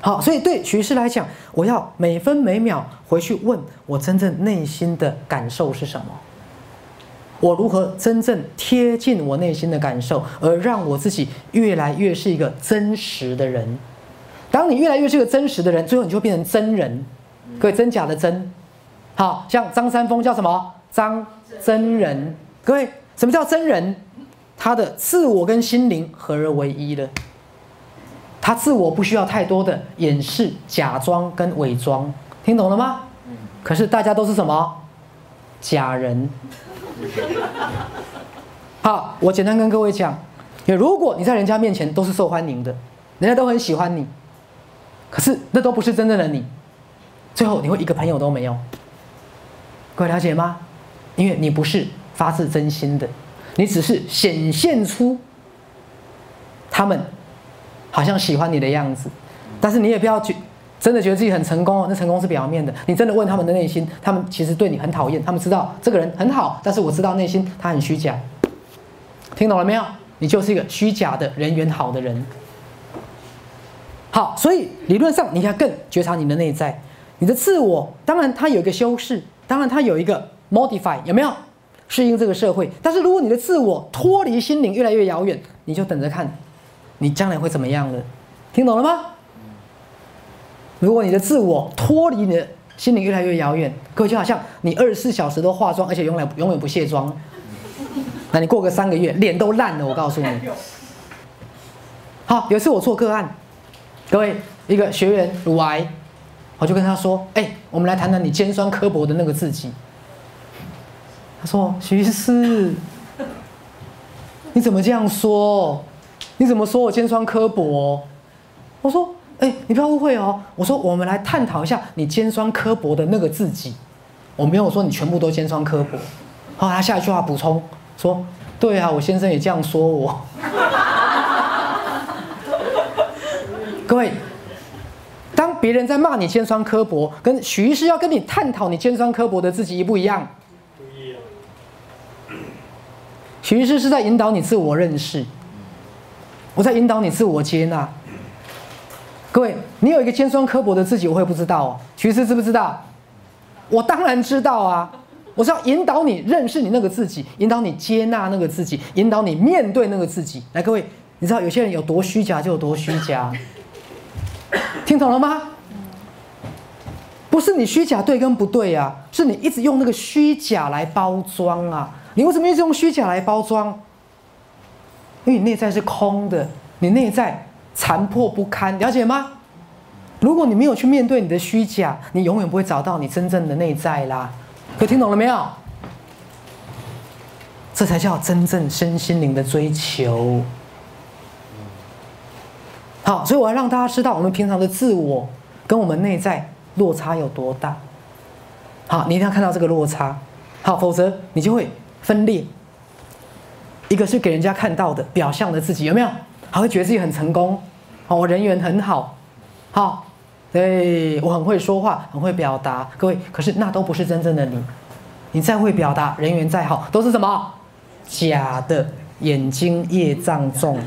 好，所以对徐师来讲，我要每分每秒回去问我真正内心的感受是什么。我如何真正贴近我内心的感受，而让我自己越来越是一个真实的人？当你越来越是个真实的人，最后你就变成真人。各位，真假的真，好像张三丰叫什么？张真人。各位，什么叫真人？他的自我跟心灵合而为一了。他自我不需要太多的掩饰、假装跟伪装，听懂了吗？可是大家都是什么？假人。好，我简单跟各位讲，如果你在人家面前都是受欢迎的，人家都很喜欢你，可是那都不是真正的你，最后你会一个朋友都没有。各位了解吗？因为你不是发自真心的，你只是显现出他们好像喜欢你的样子，但是你也不要去。真的觉得自己很成功哦，那成功是表面的。你真的问他们的内心，他们其实对你很讨厌。他们知道这个人很好，但是我知道内心他很虚假。听懂了没有？你就是一个虚假的人缘好的人。好，所以理论上你要更觉察你的内在，你的自我。当然它有一个修饰，当然它有一个 modify，有没有适应这个社会？但是如果你的自我脱离心灵越来越遥远，你就等着看，你将来会怎么样了？听懂了吗？如果你的自我脱离你的心灵越来越遥远，各位就好像你二十四小时都化妆，而且永远永远不卸妆，那你过个三个月脸都烂了。我告诉你，好，有一次我做个案，各位一个学员乳癌，我就跟他说：“哎，我们来谈谈你尖酸刻薄的那个自己。”他说：“徐师，你怎么这样说？你怎么说我尖酸刻薄？”我说。哎，你不要误会哦。我说，我们来探讨一下你尖酸刻薄的那个自己。我没有说你全部都尖酸刻薄。好，他下一句话补充说：“对啊，我先生也这样说我。”各位，当别人在骂你尖酸刻薄，跟许医师要跟你探讨你尖酸刻薄的自己一不一样？不一样。许医师是在引导你自我认识，我在引导你自我接纳。各位，你有一个尖酸刻薄的自己，我会不知道哦。徐师知不知道？我当然知道啊！我是要引导你认识你那个自己，引导你接纳那个自己，引导你面对那个自己。来，各位，你知道有些人有多虚假就有多虚假，听懂了吗？不是你虚假对跟不对啊，是你一直用那个虚假来包装啊！你为什么一直用虚假来包装？因为你内在是空的，你内在。残破不堪，了解吗？如果你没有去面对你的虚假，你永远不会找到你真正的内在啦。可听懂了没有？这才叫真正身心灵的追求。好，所以我要让大家知道，我们平常的自我跟我们内在落差有多大。好，你一定要看到这个落差。好，否则你就会分裂。一个是给人家看到的表象的自己，有没有？还会觉得自己很成功，哦，我人缘很好，好，对我很会说话，很会表达。各位，可是那都不是真正的你。你再会表达，人缘再好，都是什么？假的，眼睛业障重。